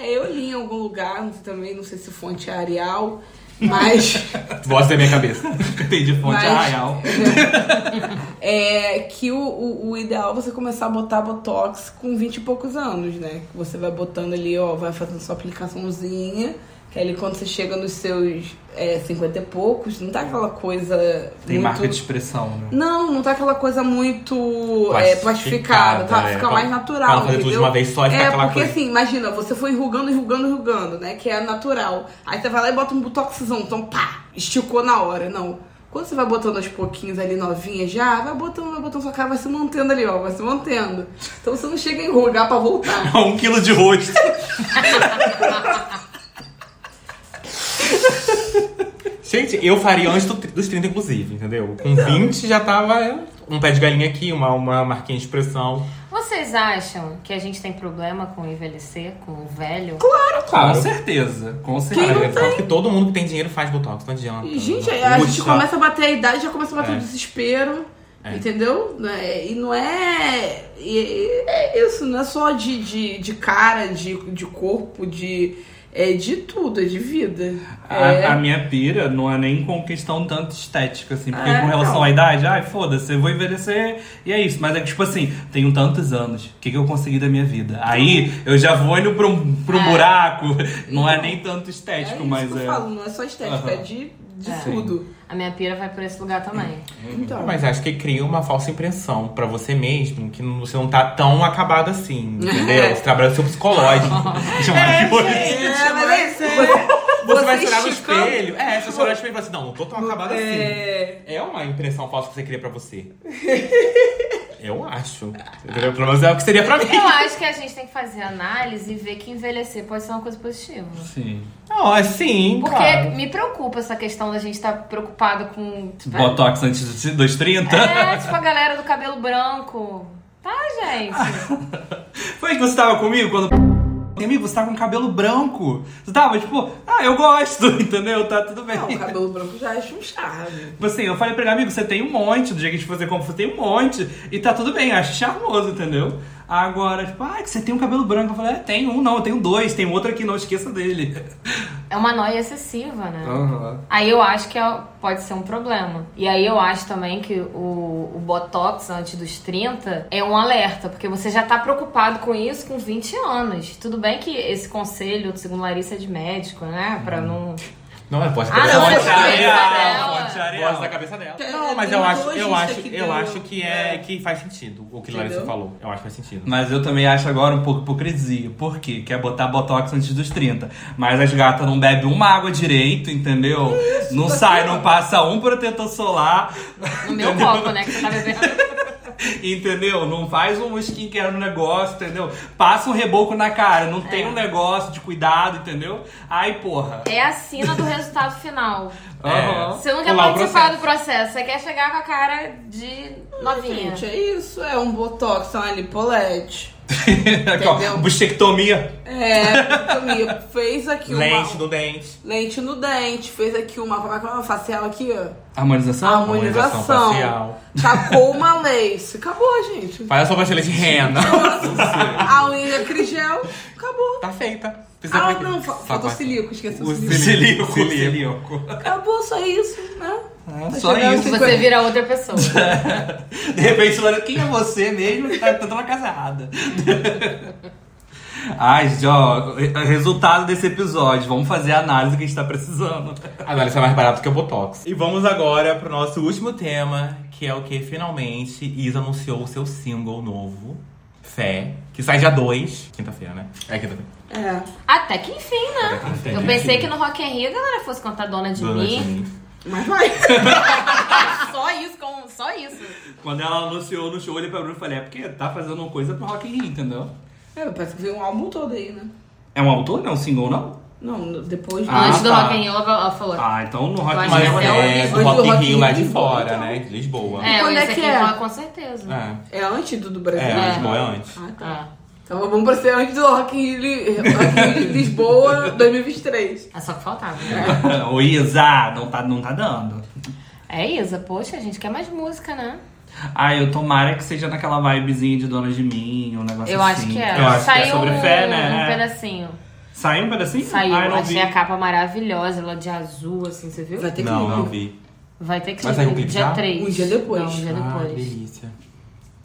É, eu li em algum lugar, também não sei se fonte é Arial, mas Voz da minha cabeça. Entendi, fonte Mas- arraial. é que o, o, o ideal é você começar a botar Botox com 20 e poucos anos, né? Que você vai botando ali, ó, vai fazendo sua aplicaçãozinha, que aí quando você chega nos seus é, 50 e poucos, não tá aquela coisa Tem muito... marca de expressão, né? Não, não tá aquela coisa muito é, Plastificada, plastificada, tá? é. Fica Pra- mais pra natural, não fazer tudo de entendeu? uma vez só e É, aquela porque coisa- assim, imagina, você foi enrugando, enrugando, enrugando, né? Que é natural. Aí você vai lá e bota um botoxzão, então pá, esticou na hora. Não. Quando você vai botando aos pouquinhos ali novinha já, vai botando, vai botando sua cara, vai se mantendo ali, ó, vai se mantendo. Então você não chega a enrugar pra voltar. um quilo de rosto. Gente, eu faria antes do- dos 30, inclusive, entendeu? Com 20 já tava um pé de galinha aqui, uma, uma marquinha de expressão. Vocês acham que a gente tem problema com envelhecer, com o velho? Com certeza, com certeza. Eu falo que todo mundo que tem dinheiro faz botox, não adianta. E, gente, Não a gente começa a bater a idade, já começa a bater É. o desespero. É. Entendeu? Não é- E não é. e é isso, não é só de, de, de cara, de, de corpo, de. É de tudo, é de vida. É. A, a minha pira não é nem com questão tanto estética, assim. Porque É, com relação não. à idade, ai, foda-se, eu vou envelhecer e é isso. Mas é que, tipo assim, tenho tantos anos, o que, que eu consegui da minha vida? Aí eu já vou indo pra um, pra um É. buraco. Não é nem tanto É estético, isso mas que eu é. falo, não é só estética, Aham. é de, de É. tudo. A minha pira vai por esse lugar também. Então. Mas acho que cria uma falsa impressão pra você mesmo que não- você não tá tão acabado assim, entendeu? Você trabalha o seu psicológico. Chamar de coisa. É, mas é isso. Você vai Você olhar no espelho. É, se você olhar no espelho e falar assim, não, não tô tão acabado assim. É. É uma impressão falsa que você cria pra você. Eu acho. Entendeu? Pelo menos é o que seria pra mim. Eu acho que a gente tem que fazer análise e ver que envelhecer pode ser uma coisa positiva. Sim. Não, é sim, Porque claro. me preocupa essa questão da gente estar preocupado com. Tipo, Botox antes dos 30. É, tipo a galera do cabelo branco. Tá, gente? Foi que você tava comigo quando. Amigo, você tá com cabelo branco. Você tava, tipo, ah, eu gosto, entendeu? Tá tudo bem. Não, o cabelo branco já acha um charme. Assim, eu falei pra ele, amigo, você tem um monte, do dia que a gente fazer como você tem um monte, e tá tudo bem, acho charmoso, entendeu? Agora, tipo, ah, que você tem um cabelo branco. Eu falei, é, tenho um, não, eu tenho dois, tem outro aqui, não esqueça dele. É uma noia excessiva, né? Aham. Aí eu acho que é- pode ser um problema. E aí eu acho também que o, o Botox antes dos 30 é um alerta, porque você já tá preocupado com isso com 20 anos. Tudo bem que esse conselho, segundo Larissa, é de médico, né? Pra não. Não, é Ah, não, cabeça é dela. Fonte Ariel. Voz da cabeça dela. Não, mas eu acho, eu acho, que eu acho que é é. que faz sentido o que Larissa falou. Eu acho que faz sentido. Mas eu também acho agora um pouco hipocrisia. Por quê? Quer botar botox antes dos 30. Mas as gatas não bebem uma água direito, entendeu? não sai, não passa um protetor solar. No meu copo, né? Que você tá bebendo. Entendeu? Não faz um skincare no negócio, entendeu? Passa um reboco na cara, não tem É. um negócio de cuidado, entendeu? Ai, porra. É a sina do resultado final. Aham. Você não quer Pular participar processo. do processo, você quer chegar com a cara de novinha. Gente, é isso. É um botox, é uma lipolete. Aqui, ó, Entendeu? Buchectomia. É, Tomia, fez aqui uma... Lente no dente. Lente no dente, fez aqui uma, como é que é? uma facial aqui, ó. Harmonização? Harmonização. facial. Tacou uma lace. Acabou, gente. Faz a sobrancelha de rena. A unha crigel, acabou. tá feita. Precisa Ah, não, faltou silico, esqueci o silico. Silico, Silico. silico. Acabou, só isso, né? É, Tá só isso. Você vira outra pessoa. De repente, Lorena, quem é você mesmo tá tentando uma casa errada? Ai, gente, ó, resultado desse episódio. Vamos fazer a análise que a gente tá precisando. A análise é mais barato que o Botox. E vamos agora pro nosso último tema, que é o que finalmente Isa anunciou o seu single novo, Fé, que sai dia 2, quinta-feira, né? É quinta-feira. É. Até que enfim, né? Até que enfim. Eu pensei que no Rock in Rio a galera fosse cantar Dona de Dona de Mim. mim. Mas vai. Só isso, com, só isso. Quando ela anunciou no show, eu olhei pra Bruno e falei, é porque tá fazendo uma coisa pro Rock in Rio, entendeu? É, parece que veio um álbum todo aí, né? É um autor, não? É um single, não? Não, depois Ah, Antes do tá. Rock in Rio, ela falou. Ah, então no Rock in Mas Mas Rio... até é hoje- do Rock do in Rio lá de fora, então. né? De Lisboa. É, Quando é que é? com certeza. É. É antes do do Brasil. É, É. Lisboa é antes. Ah, tá. É. Então vamos pra ser antes do Rock in Rio, Rock in Rio Lisboa 2023. É só que faltava. né? Ô Isa, não tá, não tá dando. É, Isa, poxa, a gente quer mais música, né? Ah, eu tomara que seja naquela vibezinha de Dona de Mim, um negócio Eu assim. acho que é. Eu acho Saiu que é sobre um, fé, né? um pedacinho. Saiu um pedacinho? Saiu, Ah, eu não achei vi. a capa maravilhosa, ela de azul, assim, você viu? Vai ter Não, clipe. não vi. Vai ter que Vai ser sair um clipe dia já? 3. Um dia depois. Não, um dia Ah, depois. delícia.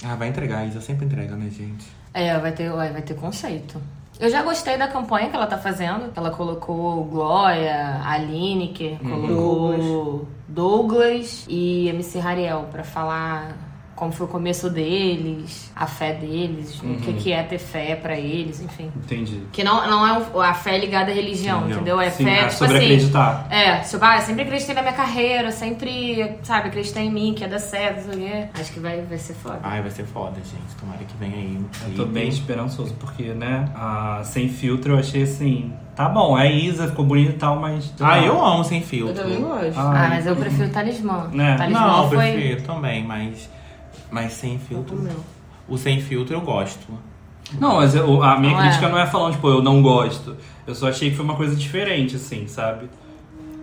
Ah, vai entregar, Isa sempre entrega, né, gente? É, vai ter, vai vai ter conceito. Eu já gostei da campanha que ela tá fazendo. Ela colocou Glória, a Lineker, Uhum. colocou Douglas e MC Rariel pra falar como foi o começo deles, a fé deles, o que, que é ter fé pra eles, enfim. Entendi. Que não, não é a fé ligada à religião, Entendeu. entendeu? É Sim, fé, é tipo sobre assim. acreditar. É, tipo, ah, eu sempre acreditei na minha carreira, sempre, sabe, acreditei em mim, que ia dar certo, não sei. Acho que vai, vai ser foda. Ai, vai ser foda, gente. Tomara que venha aí Eu tô bem esperançoso, porque, né, a Sem Filtro eu achei assim, tá bom, é Isa, ficou bonita e tal, mas... Ah, eu amo sem Eu filtro. também gosto. Ah, Ah, mas eu prefiro o talismã. Né? Talismã Não, eu foi. prefiro também, mas, mas sem filtro. o meu. O sem filtro eu gosto. Não, mas eu- a minha Não é. crítica não é falando, tipo, eu não gosto. Eu só achei que foi uma coisa diferente, assim, sabe?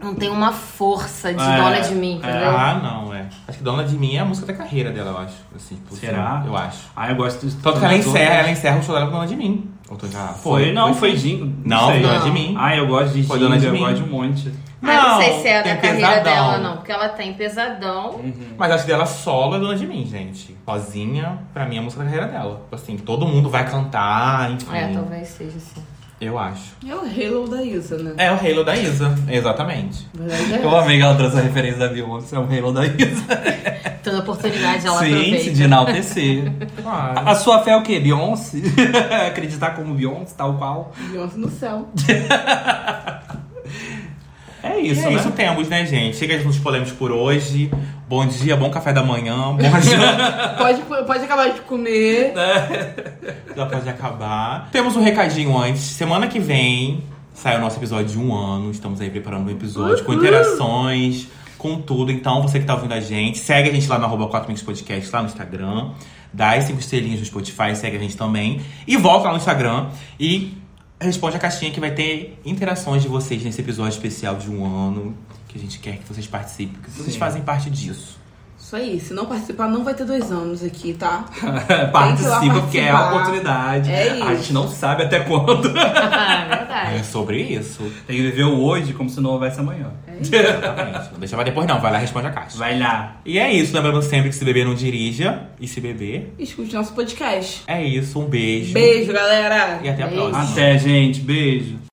Não tem uma força de É, dona de mim, é. entendeu? Ah, não, é. Acho que Dona de Mim é a música da carreira dela, eu acho. Assim, tipo, Será? assim, eu acho. Ah, eu gosto de... Tanto que ela encerra, ela encerra o show dela com Dona de Mim. Ou tô já... Foi, não, foi. Jingle. Não, foi Dona Não. de Mim. Ah, eu gosto de Foi de eu Mim. gosto de um monte. Ah, não sei se é tem da carreira Pesadão. dela, não. Porque ela tem pesadão. Mas acho que dela solo é Dona de Mim, gente. Sozinha, pra mim, é a música da carreira dela. Assim, todo mundo vai cantar, enfim. É, talvez seja assim. Eu acho. É o Halo da Isa, né? É o Halo da Isa, exatamente. Verdade é Eu amei que ela trouxe a referência da Beyoncé, é um Halo da Isa. Toda oportunidade ela Sim, aproveita. de enaltecer. Claro. A sua fé é o quê? Beyoncé? Acreditar como Beyoncé, tal qual. Beyoncé no céu. É isso, é né? isso temos, né, gente? Chega de nos polêmicos por hoje. Bom dia, bom café da manhã, bom janta. Pode, pode acabar de comer. Já pode acabar. Temos um recadinho antes. Semana que vem sai o nosso episódio de um ano. Estamos aí preparando um episódio com interações, com tudo. Então, você que tá ouvindo a gente, segue a gente lá no arroba 4 Mix Podcast, lá no Instagram. Dá as 5 estrelinhas no Spotify, segue a gente também. E volta lá no Instagram e responde a caixinha que vai ter interações de vocês nesse episódio especial de um ano. Que a gente quer que vocês participem, porque vocês Sim. fazem parte disso. Isso aí. Se não participar, não vai ter dois anos aqui, tá? Participa, porque é a oportunidade. É isso. A gente não sabe até quando. é É verdade. sobre isso. Tem que viver o hoje como se não houvesse amanhã. Exatamente. Não deixa pra depois, não. Vai lá e responde a caixa. Vai lá. E é isso, lembrando sempre que se beber não dirija. E se beber, Escute nosso podcast. é isso. Um beijo. Beijo, galera. E até a próxima. Até, gente. Beijo.